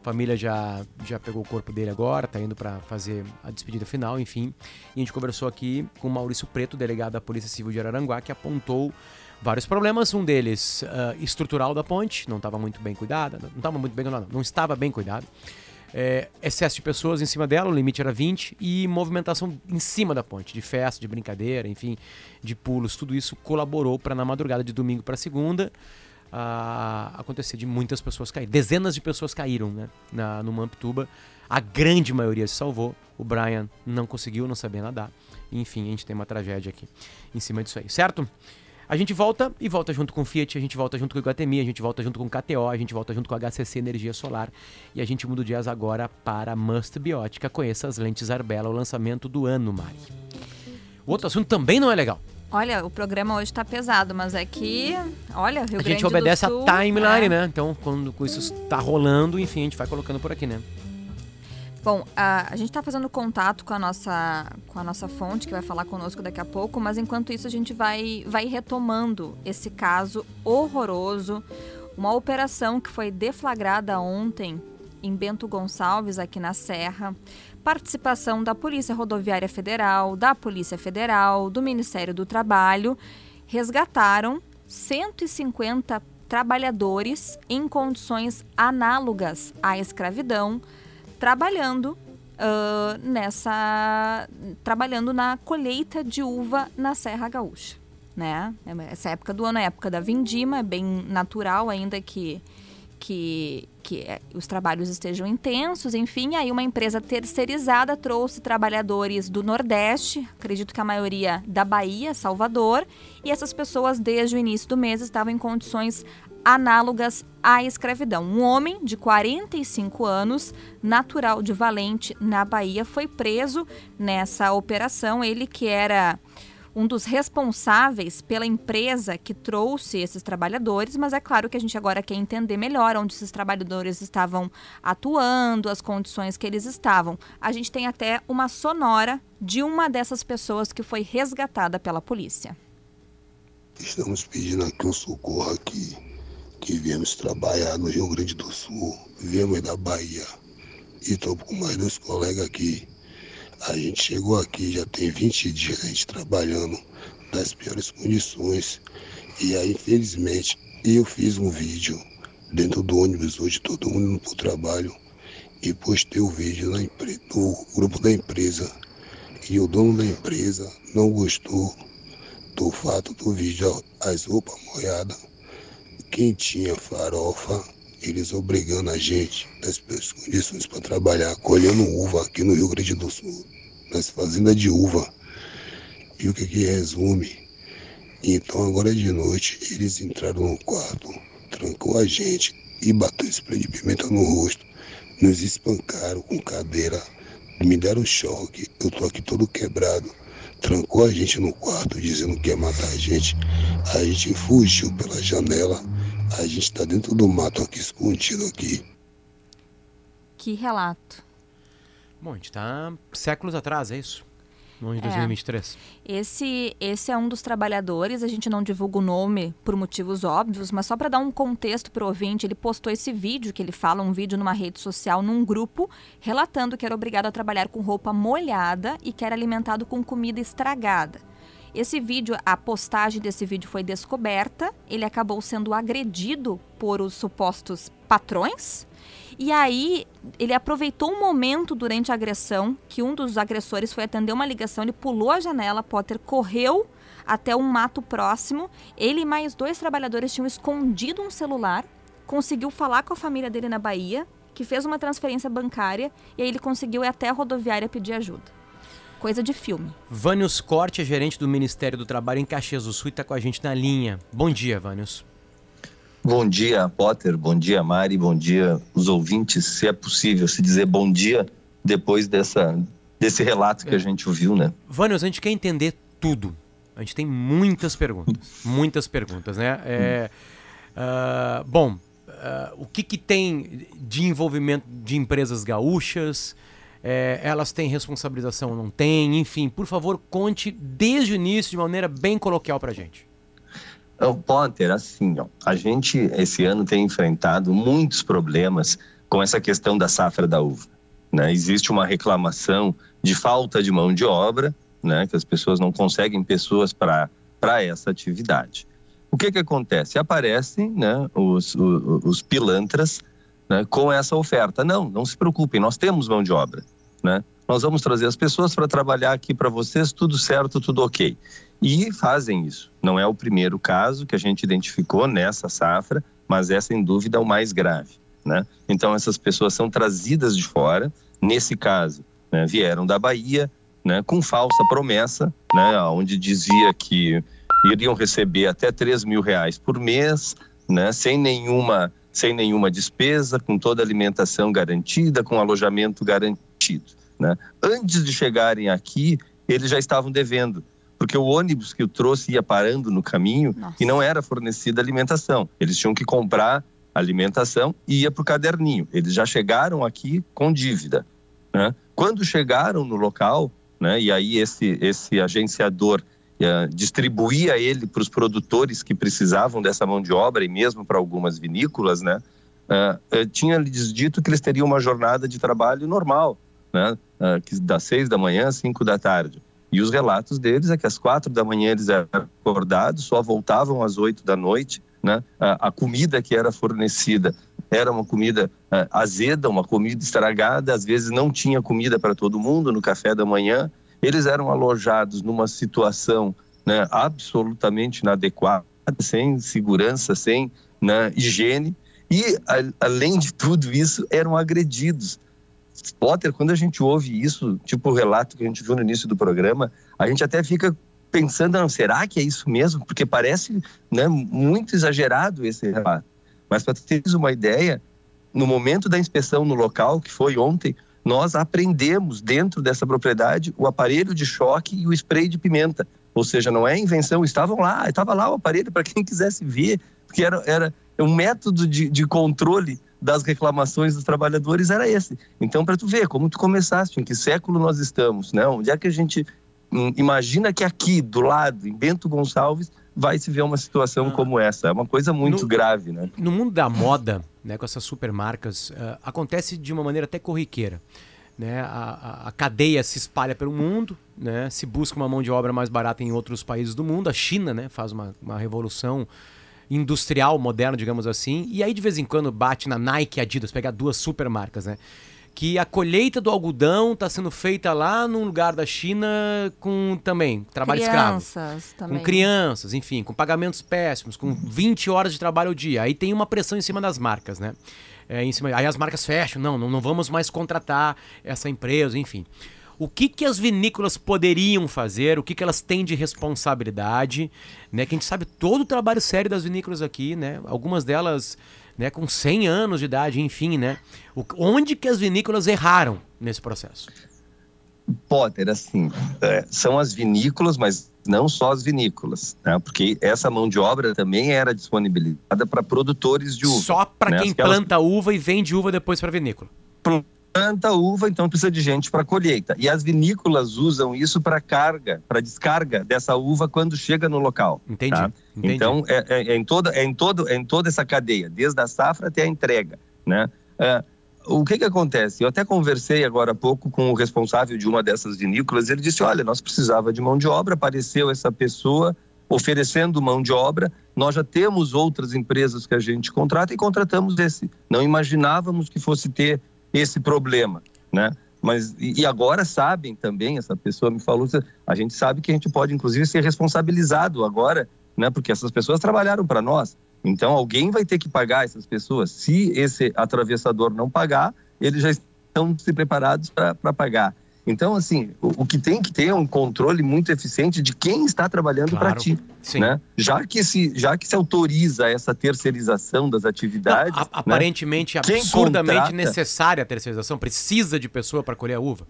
Speaker 2: A família já, já pegou o corpo dele agora, tá indo para fazer a despedida final, enfim. E a gente conversou aqui com Maurício Preto, delegado da Polícia Civil de Araranguá, que apontou vários problemas. Um deles, uh, estrutural da ponte, não estava muito bem cuidada, não estava muito bem, não, não estava bem cuidado. É, excesso de pessoas em cima dela, o limite era 20, e movimentação em cima da ponte, de festa, de brincadeira, enfim, de pulos, tudo isso colaborou para na madrugada de domingo para segunda acontecer de muitas pessoas caírem. Dezenas de pessoas caíram né, na, no Mamptuba. A grande maioria se salvou. O Brian não conseguiu, não sabia nadar. Enfim, a gente tem uma tragédia aqui em cima disso aí, certo? A gente volta e volta junto com o Fiat, a gente volta junto com o Iguatemi, a gente volta junto com o KTO, a gente volta junto com a HCC Energia Solar e a gente muda o jazz agora para Must Biótica. Conheça as lentes Arbella, o lançamento do ano, Mari. O outro assunto também não é legal.
Speaker 3: Olha, o programa hoje tá pesado, mas é que, olha, Rio
Speaker 2: a
Speaker 3: Grande
Speaker 2: gente obedece
Speaker 3: do Sul,
Speaker 2: a timeline,
Speaker 3: é.
Speaker 2: né? Então, quando isso tá rolando, enfim, a gente vai colocando por aqui, né?
Speaker 3: Bom, a, a gente está fazendo contato com a, nossa, com a nossa fonte, que vai falar conosco daqui a pouco, mas enquanto isso a gente vai, vai retomando esse caso horroroso. Uma operação que foi deflagrada ontem em Bento Gonçalves, aqui na Serra. Participação da Polícia Rodoviária Federal, da Polícia Federal, do Ministério do Trabalho. Resgataram 150 trabalhadores em condições análogas à escravidão trabalhando uh, nessa trabalhando na colheita de uva na Serra Gaúcha, né? Essa época do ano é época da vindima, é bem natural ainda que que, que os trabalhos estejam intensos, enfim, aí uma empresa terceirizada trouxe trabalhadores do Nordeste, acredito que a maioria da Bahia, Salvador, e essas pessoas desde o início do mês estavam em condições análogas à escravidão. Um homem de 45 anos, natural de Valente, na Bahia, foi preso nessa operação. Ele que era um dos responsáveis pela empresa que trouxe esses trabalhadores, mas é claro que a gente agora quer entender melhor onde esses trabalhadores estavam atuando, as condições que eles estavam. A gente tem até uma sonora de uma dessas pessoas que foi resgatada pela polícia.
Speaker 6: Estamos pedindo aqui um socorro aqui que viemos trabalhar no Rio Grande do Sul, viemos da Bahia e estou com mais dois colegas aqui. A gente chegou aqui, já tem 20 dias a gente trabalhando nas piores condições. E aí, infelizmente, eu fiz um vídeo dentro do ônibus hoje, todo mundo indo pro trabalho, e postei o vídeo na empre- no grupo da empresa. E o dono da empresa não gostou do fato do vídeo, as roupas molhadas quem tinha farofa, eles obrigando a gente, nas condições para trabalhar, colhendo uva aqui no Rio Grande do Sul, nas fazendas de uva. E o que que resume? Então agora de noite eles entraram no quarto, trancou a gente e bateu spray de pimenta no rosto. Nos espancaram com cadeira, me deram choque, eu tô aqui todo quebrado. Trancou a gente no quarto dizendo que ia matar a gente. A gente fugiu pela janela. A gente tá dentro do mato aqui, escondido aqui.
Speaker 3: Que relato.
Speaker 2: Bom, a gente tá séculos atrás, é isso? No ano de
Speaker 3: É.
Speaker 2: 2023.
Speaker 3: Esse, esse é um dos trabalhadores, a gente não divulga o nome por motivos óbvios, mas só para dar um contexto para o ouvinte, ele postou esse vídeo que ele fala, um vídeo numa rede social, num grupo, relatando que era obrigado a trabalhar com roupa molhada e que era alimentado com comida estragada. Esse vídeo, a postagem desse vídeo foi descoberta, ele acabou sendo agredido por os supostos patrões. E aí, ele aproveitou um momento durante a agressão que um dos agressores foi atender uma ligação, ele pulou a janela, Potter correu até um mato próximo. Ele e mais dois trabalhadores tinham escondido um celular, conseguiu falar com a família dele na Bahia, que fez uma transferência bancária, e aí ele conseguiu ir até a rodoviária pedir ajuda. Coisa de filme.
Speaker 2: Vânios Corte é gerente do Ministério do Trabalho em Caxias do Sul e tá com a gente na linha. Bom dia, Vânios.
Speaker 7: Bom dia, Potter. Bom dia, Mari. Bom dia, os ouvintes. Se é possível se dizer bom dia depois dessa, desse relato que a gente ouviu, né?
Speaker 2: Vânios, a gente quer entender tudo. A gente tem muitas perguntas. muitas perguntas, né? É, ah, bom, ah, o que, que tem de envolvimento de empresas gaúchas? É, elas têm responsabilização ou não têm? Enfim, por favor, conte desde o início de maneira bem coloquial pra gente.
Speaker 7: O Potter, assim, ó, a gente esse ano tem enfrentado muitos problemas com essa questão da safra da uva. Né? Existe uma reclamação de falta de mão de obra, né? que as pessoas não conseguem pessoas para essa atividade. O que, que acontece? Aparecem né, os, os, os pilantras né, com essa oferta. Não, não se preocupem, nós temos mão de obra. Né? nós vamos trazer as pessoas para trabalhar aqui para vocês, tudo certo, tudo ok. E fazem isso. Não é o primeiro caso que a gente identificou nessa safra, mas é sem dúvida o mais grave. Né? Então, essas pessoas são trazidas de fora, nesse caso, né, vieram da Bahia, né, com falsa promessa, né, onde dizia que iriam receber até 3 mil reais por mês, né, sem nenhuma sem nenhuma despesa, com toda a alimentação garantida, com alojamento garantido. Né? Antes de chegarem aqui, eles já estavam devendo, porque o ônibus que o trouxe ia parando no caminho Nossa. e não era fornecida alimentação. Eles tinham que comprar alimentação e ia para o caderninho. Eles já chegaram aqui com dívida. Né? Quando chegaram no local, né, e aí esse, esse agenciador uh, distribuía ele para os produtores que precisavam dessa mão de obra e mesmo para algumas vinícolas, né, uh, tinha lhes dito que eles teriam uma jornada de trabalho normal, né, que das seis da manhã às cinco da tarde. E os relatos deles é que às quatro da manhã eles eram acordados, só voltavam às oito da noite, né? A, comida que era fornecida era uma comida uh, azeda, uma comida estragada, às vezes não tinha comida para todo mundo no café da manhã. Eles eram alojados numa situação né, absolutamente inadequada, sem segurança, sem né, higiene, e a, além de tudo isso, eram agredidos. Potter, quando a gente ouve isso, tipo o relato que a gente viu no início do programa, a gente até fica pensando, não, será que é isso mesmo? Porque parece né, muito exagerado esse relato. Mas para teres uma ideia, no momento da inspeção no local, que foi ontem, nós aprendemos dentro dessa propriedade o aparelho de choque e o spray de pimenta. Ou seja, não é invenção, estavam lá, estava lá o aparelho para quem quisesse ver, porque era, era um método de, de controle das reclamações dos trabalhadores era esse. Então, para tu ver como tu começaste, em que século nós estamos, né? Onde é que a gente hum, imagina que aqui, do lado, em Bento Gonçalves, vai se ver uma situação ah. como essa. É uma coisa muito
Speaker 2: no,
Speaker 7: grave, né?
Speaker 2: No mundo da moda, né, com essas supermarcas, uh, acontece de uma maneira até corriqueira. Né? A, a, a, cadeia se espalha pelo mundo, né? se busca uma mão de obra mais barata em outros países do mundo. A China né, faz uma, uma revolução industrial moderna, digamos assim. E aí de vez em quando bate na Nike e Adidas, pegar duas supermarcas, né? que a colheita do algodão está sendo feita lá num lugar da China com também trabalho
Speaker 3: crianças,
Speaker 2: escravo. Também. Com crianças, enfim, com pagamentos péssimos, com 20 horas de trabalho ao dia. Aí tem uma pressão em cima das marcas, né? É, em cima, aí as marcas fecham, não, não, não vamos mais contratar essa empresa, enfim. O que, que as vinícolas poderiam fazer? O que, que elas têm de responsabilidade? Né? Que a gente sabe todo o trabalho sério das vinícolas aqui, né? Algumas delas né, com 100 anos de idade, enfim, né? O, onde que as vinícolas erraram nesse processo?
Speaker 7: Potter, assim, é, são as vinícolas, mas não só as vinícolas, né? porque essa mão de obra também era disponibilizada para produtores de uva.
Speaker 2: Só para né? quem Aquelas... planta uva e vende uva depois para vinícola
Speaker 7: planta uva, então precisa de gente para colheita. E as vinícolas usam isso para carga, para descarga dessa uva quando chega no local.
Speaker 2: Entendi. Tá? entendi.
Speaker 7: Então é, é, é, em toda, é, em todo, é em toda essa cadeia, desde a safra até a entrega, né? É, o que que acontece? Eu até conversei agora há pouco com o responsável de uma dessas vinícolas. Ele disse: olha, nós precisava de mão de obra, apareceu essa pessoa oferecendo mão de obra. Nós já temos outras empresas que a gente contrata e contratamos esse. Não imaginávamos que fosse ter esse problema, né? Mas e agora sabem também, essa pessoa me falou, a gente sabe que a gente pode inclusive ser responsabilizado agora, né? Porque essas pessoas trabalharam para nós. Então alguém vai ter que pagar essas pessoas. Se esse atravessador não pagar, eles já estão se preparados para pagar. Então, assim, o, o, que tem que ter é um controle muito eficiente de quem está trabalhando claro, para ti. Sim. Né? Já, que se, já que se autoriza essa terceirização das atividades. Não, a,
Speaker 2: né? Aparentemente, absurdamente contrata... necessária a terceirização, precisa de pessoa para colher a uva.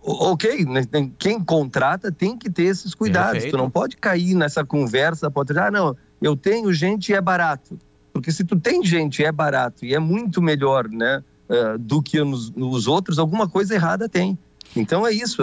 Speaker 7: Ok, né, quem contrata tem que ter esses cuidados. Perfeito. Tu não pode cair nessa conversa, pode dizer, ah, não, eu tenho gente e é barato. Porque se tu tem gente e é barato e é muito melhor né, uh, do que nos, nos outros, alguma coisa errada tem. Então é isso,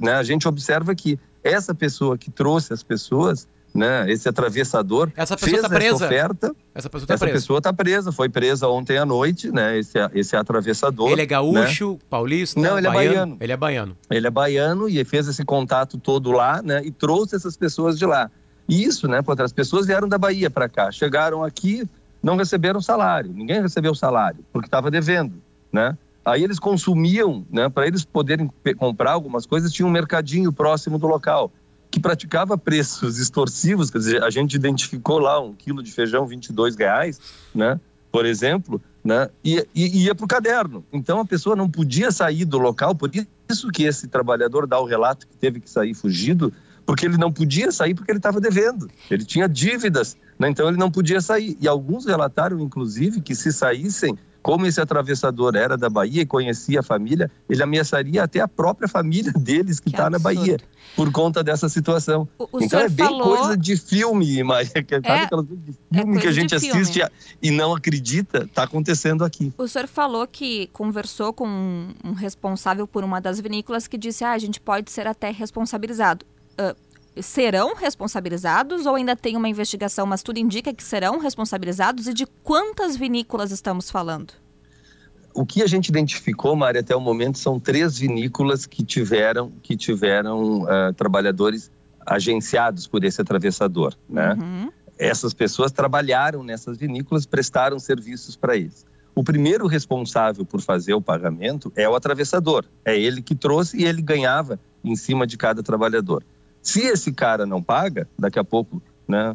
Speaker 7: né? A gente observa que essa pessoa que trouxe as pessoas, né? Esse atravessador
Speaker 2: essa pessoa fez tá presa.
Speaker 7: essa oferta.
Speaker 2: Essa pessoa está
Speaker 7: essa
Speaker 2: presa.
Speaker 7: pessoa está presa, foi presa ontem à noite, né? Esse esse atravessador.
Speaker 2: Ele é gaúcho, né? paulista,
Speaker 7: Não, ele é baiano? é baiano.
Speaker 2: Ele é baiano.
Speaker 7: Ele é baiano e fez esse contato todo lá, né? E trouxe essas pessoas de lá. E isso, né? Porque as pessoas vieram da Bahia para cá, chegaram aqui, não receberam salário. Ninguém recebeu salário porque estava devendo, né? Aí eles consumiam, né, para eles poderem comprar algumas coisas, tinha um mercadinho próximo do local que praticava preços extorsivos, quer dizer, a gente identificou lá um quilo de feijão 22 reais, né, por exemplo, né, e, e ia para o caderno. Então a pessoa não podia sair do local, por isso que esse trabalhador dá o relato que teve que sair fugido, porque ele não podia sair porque ele estava devendo, ele tinha dívidas, né, então ele não podia sair. E alguns relataram, inclusive, que se saíssem como esse atravessador era da Bahia e conhecia a família, ele ameaçaria até a própria família deles que está na Bahia, por conta dessa situação. O, o então é bem falou... coisa de filme, Maria, que é, sabe aquelas coisas de filme é que a gente assiste e não acredita, está acontecendo aqui.
Speaker 3: O senhor falou que conversou com um responsável por uma das vinícolas que disse, ah, a gente pode ser até responsabilizado. Uh, serão responsabilizados ou ainda tem uma investigação, mas tudo indica que serão responsabilizados? E de quantas vinícolas estamos falando?
Speaker 7: O que a gente identificou, Mária, até o momento são três vinícolas que tiveram, que tiveram uh, trabalhadores agenciados por esse atravessador, né? Uhum. Essas pessoas trabalharam nessas vinícolas, prestaram serviços para eles. O primeiro responsável por fazer o pagamento é o atravessador. É ele que trouxe e ele ganhava em cima de cada trabalhador. Se esse cara não paga, daqui a pouco né,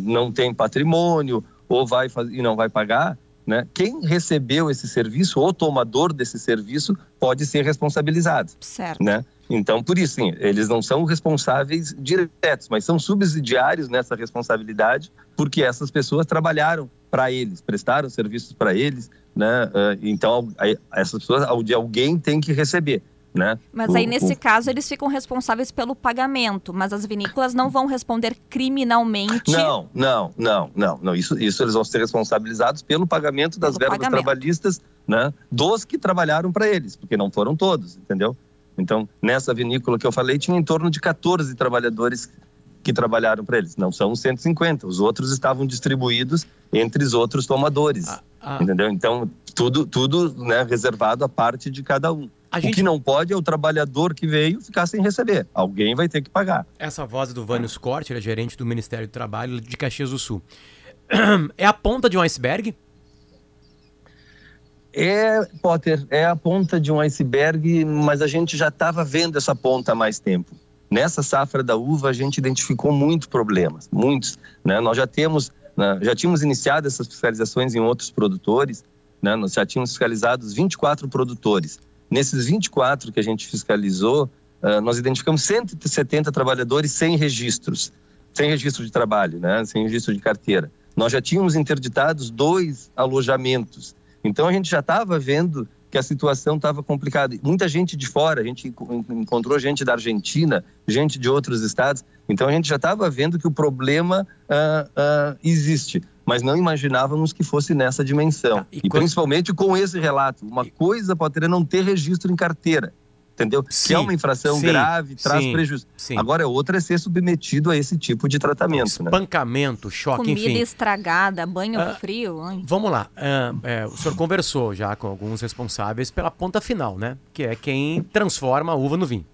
Speaker 7: não tem patrimônio ou vai fazer, e não vai pagar, né, quem recebeu esse serviço, o tomador desse serviço, pode ser responsabilizado.
Speaker 3: Certo.
Speaker 7: Né? Então, por isso, sim, eles não são responsáveis diretos, mas são subsidiários nessa responsabilidade, porque essas pessoas trabalharam para eles, prestaram serviços para eles, né? Então, essas pessoas, alguém tem que receber. Né?
Speaker 3: Mas aí, nesse o... caso, eles ficam responsáveis pelo pagamento, mas as vinícolas não vão responder criminalmente.
Speaker 7: Não, não, não, não. não. Isso, isso eles vão ser responsabilizados pelo pagamento das pelo verbas pagamento. trabalhistas né, dos que trabalharam para eles, porque não foram todos, entendeu? Então, nessa vinícola que eu falei, tinha em torno de 14 trabalhadores que trabalharam para eles. Não são 150, os outros estavam distribuídos entre os outros tomadores, ah, ah. entendeu? Então, tudo, tudo né, reservado à parte de cada um. A gente... O que não pode é o trabalhador que veio ficar sem receber. Alguém vai ter que pagar.
Speaker 2: Essa voz do Vânio Scott, ele é gerente do Ministério do Trabalho de Caxias do Sul. É a ponta de um iceberg?
Speaker 7: É, Potter, é a ponta de um iceberg, mas a gente já estava vendo essa ponta há mais tempo. Nessa safra da uva, a gente identificou muitos problemas, muitos. Né? Nós já temos, né, já tínhamos iniciado essas fiscalizações em outros produtores, né? nós já tínhamos fiscalizados 24 produtores. Nesses 24 que a gente fiscalizou, uh, nós identificamos 170 trabalhadores sem registros, sem registro de trabalho, né? sem registro de carteira. Nós já tínhamos interditados dois alojamentos. Então a gente já estava vendo que a situação estava complicada. Muita gente de fora, a gente encontrou gente da Argentina, gente de outros estados. Então a gente já estava vendo que o problema uh, uh, existe mas não imaginávamos que fosse nessa dimensão. Tá, e, e quando... principalmente com esse relato. Uma e... coisa pode ter não ter registro em carteira. Entendeu? Sim, que é uma infração sim, grave, traz sim, prejuízo. Agora, outra é ser submetido a esse tipo de tratamento.
Speaker 2: Né? Espancamento, né? choque,
Speaker 3: Comida
Speaker 2: enfim.
Speaker 3: Comida estragada, banho uh, frio.
Speaker 2: Vamos lá. Uh, é, o senhor conversou já com alguns responsáveis pela ponta final, né? Que é quem transforma a uva no vinho.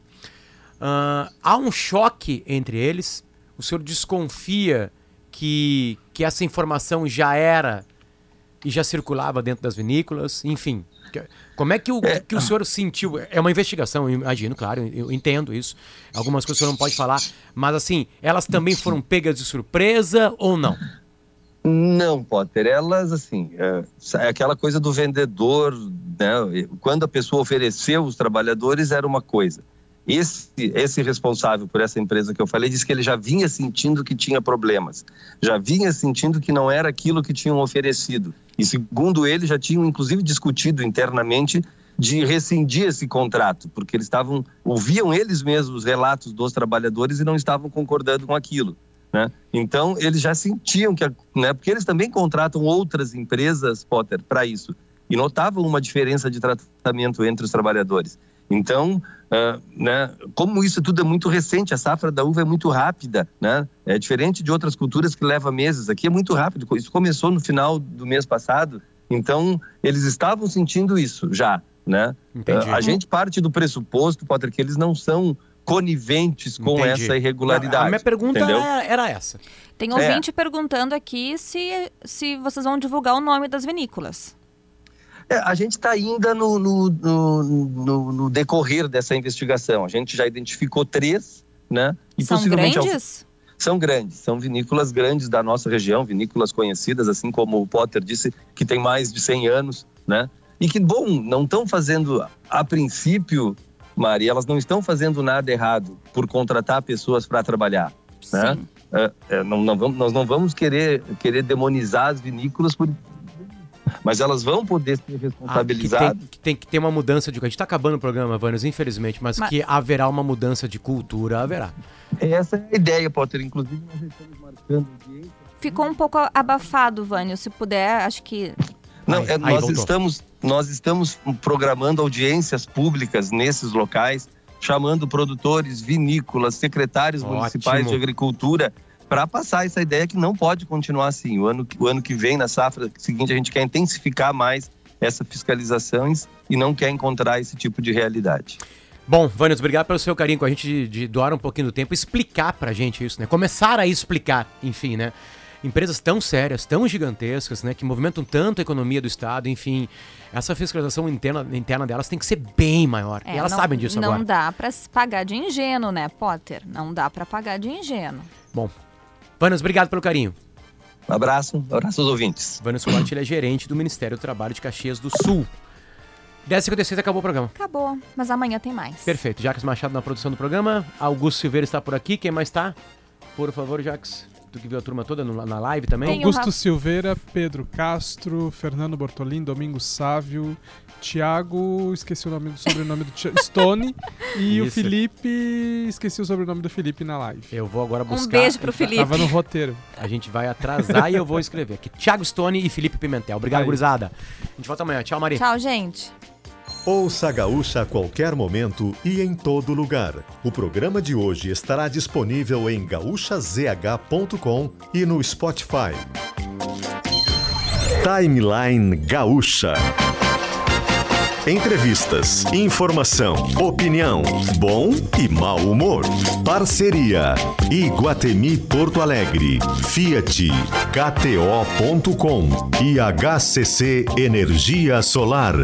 Speaker 2: Uh, há um choque entre eles. O senhor desconfia que, que essa informação já era e já circulava dentro das vinícolas, enfim. Como é que o, é. que o senhor sentiu? É uma investigação, eu imagino, claro, eu entendo isso. Algumas coisas o senhor não pode falar, mas assim, elas também foram pegas de surpresa ou não?
Speaker 7: Não, Potter. Elas, assim, é, é aquela coisa do vendedor, né? Quando a pessoa ofereceu os trabalhadores, era uma coisa. Esse, esse responsável por essa empresa que eu falei disse que ele já vinha sentindo que tinha problemas, já vinha sentindo que não era aquilo que tinham oferecido. E segundo ele, já tinham inclusive discutido internamente de rescindir esse contrato, porque eles estavam ouviam eles mesmos os relatos dos trabalhadores e não estavam concordando com aquilo. Né? Então eles já sentiam que, né, porque eles também contratam outras empresas, Potter, para isso e notavam uma diferença de tratamento entre os trabalhadores. Então, uh, né, como isso tudo é muito recente, a safra da uva é muito rápida, né? É diferente de outras culturas que leva meses. Aqui é muito rápido. Isso começou no final do mês passado. Então, eles estavam sentindo isso já, né? Uh, a gente parte do pressuposto, Potter, que eles não são coniventes com Entendi. essa irregularidade. A
Speaker 2: minha pergunta era, era essa.
Speaker 3: Tem ouvinte é. perguntando aqui se, se vocês vão divulgar o nome das vinícolas.
Speaker 7: É, a gente está ainda no, no, no, no, decorrer dessa investigação. A gente já identificou três, né?
Speaker 3: E São grandes?
Speaker 7: São grandes, são vinícolas grandes da nossa região, vinícolas conhecidas, assim como o Potter disse, que tem mais de 100 anos, né? E que, bom, não estão fazendo, a princípio, Maria, elas não estão fazendo nada errado por contratar pessoas para trabalhar, né? Sim. É, é, não, não vamos, nós não vamos querer, querer demonizar as vinícolas por, mas elas vão poder ser responsabilizadas. Ah, que,
Speaker 2: tem, que, tem, que ter uma mudança de. A gente está acabando o programa, Vânios, infelizmente, mas, mas, que haverá uma mudança de cultura, haverá.
Speaker 7: Essa é a ideia, Potter. Inclusive, nós estamos marcando
Speaker 3: audiência. Ficou um pouco abafado, Vânio. Se puder, acho que.
Speaker 7: Não, é, nós, estamos, nós estamos programando audiências públicas nesses locais, chamando produtores, vinícolas, secretários Ótimo. municipais de agricultura para passar essa ideia que não pode continuar assim. O ano, o ano que vem, na safra seguinte, a gente quer intensificar mais essa fiscalização e não quer encontrar esse tipo de realidade.
Speaker 2: Bom, Vânios, obrigado pelo seu carinho com a gente de, de doar um pouquinho do tempo, explicar pra gente isso, né? Começar a explicar, enfim, né? Empresas tão sérias, tão gigantescas, né? Que movimentam tanto a economia do Estado, enfim. Essa fiscalização interna, interna delas tem que ser bem maior. É, e elas
Speaker 3: não,
Speaker 2: sabem disso
Speaker 3: não
Speaker 2: agora.
Speaker 3: Não dá pra pagar de ingênuo, né, Potter? Não dá pra pagar de ingênuo.
Speaker 2: Bom, Vanas, obrigado pelo carinho.
Speaker 7: Um abraço, um abraço aos ouvintes.
Speaker 2: Vanas Scott, ele é gerente do Ministério do Trabalho de Caxias do Sul. 10h56 acabou o programa.
Speaker 3: Acabou, mas amanhã tem mais.
Speaker 2: Perfeito. Jacques Machado na produção do programa. Augusto Silveira está por aqui. Quem mais está? Por favor, Jacques. Tu que viu a turma toda no, na live também?
Speaker 8: Tem Augusto Silveira, Pedro Castro, Fernando Bortolim, Domingos Sávio, Tiago, esqueci o nome do sobrenome do Thiago, Stone e Isso. o Felipe, esqueci o sobrenome do Felipe na live.
Speaker 2: Eu vou agora buscar.
Speaker 3: Um beijo pro Felipe.
Speaker 8: Tava no roteiro.
Speaker 2: A gente vai atrasar e eu vou escrever aqui. Tiago Stone e Felipe Pimentel. Obrigado, Aí. gurizada. A gente volta amanhã. Tchau, Maria.
Speaker 3: Tchau, gente.
Speaker 1: Ouça a Gaúcha a qualquer momento e em todo lugar. O programa de hoje estará disponível em gaúchazh.com e no Spotify. Timeline Gaúcha. Entrevistas, informação, opinião, bom e mau humor. Parceria Iguatemi Porto Alegre, Fiat, KTO.com e HCC Energia Solar.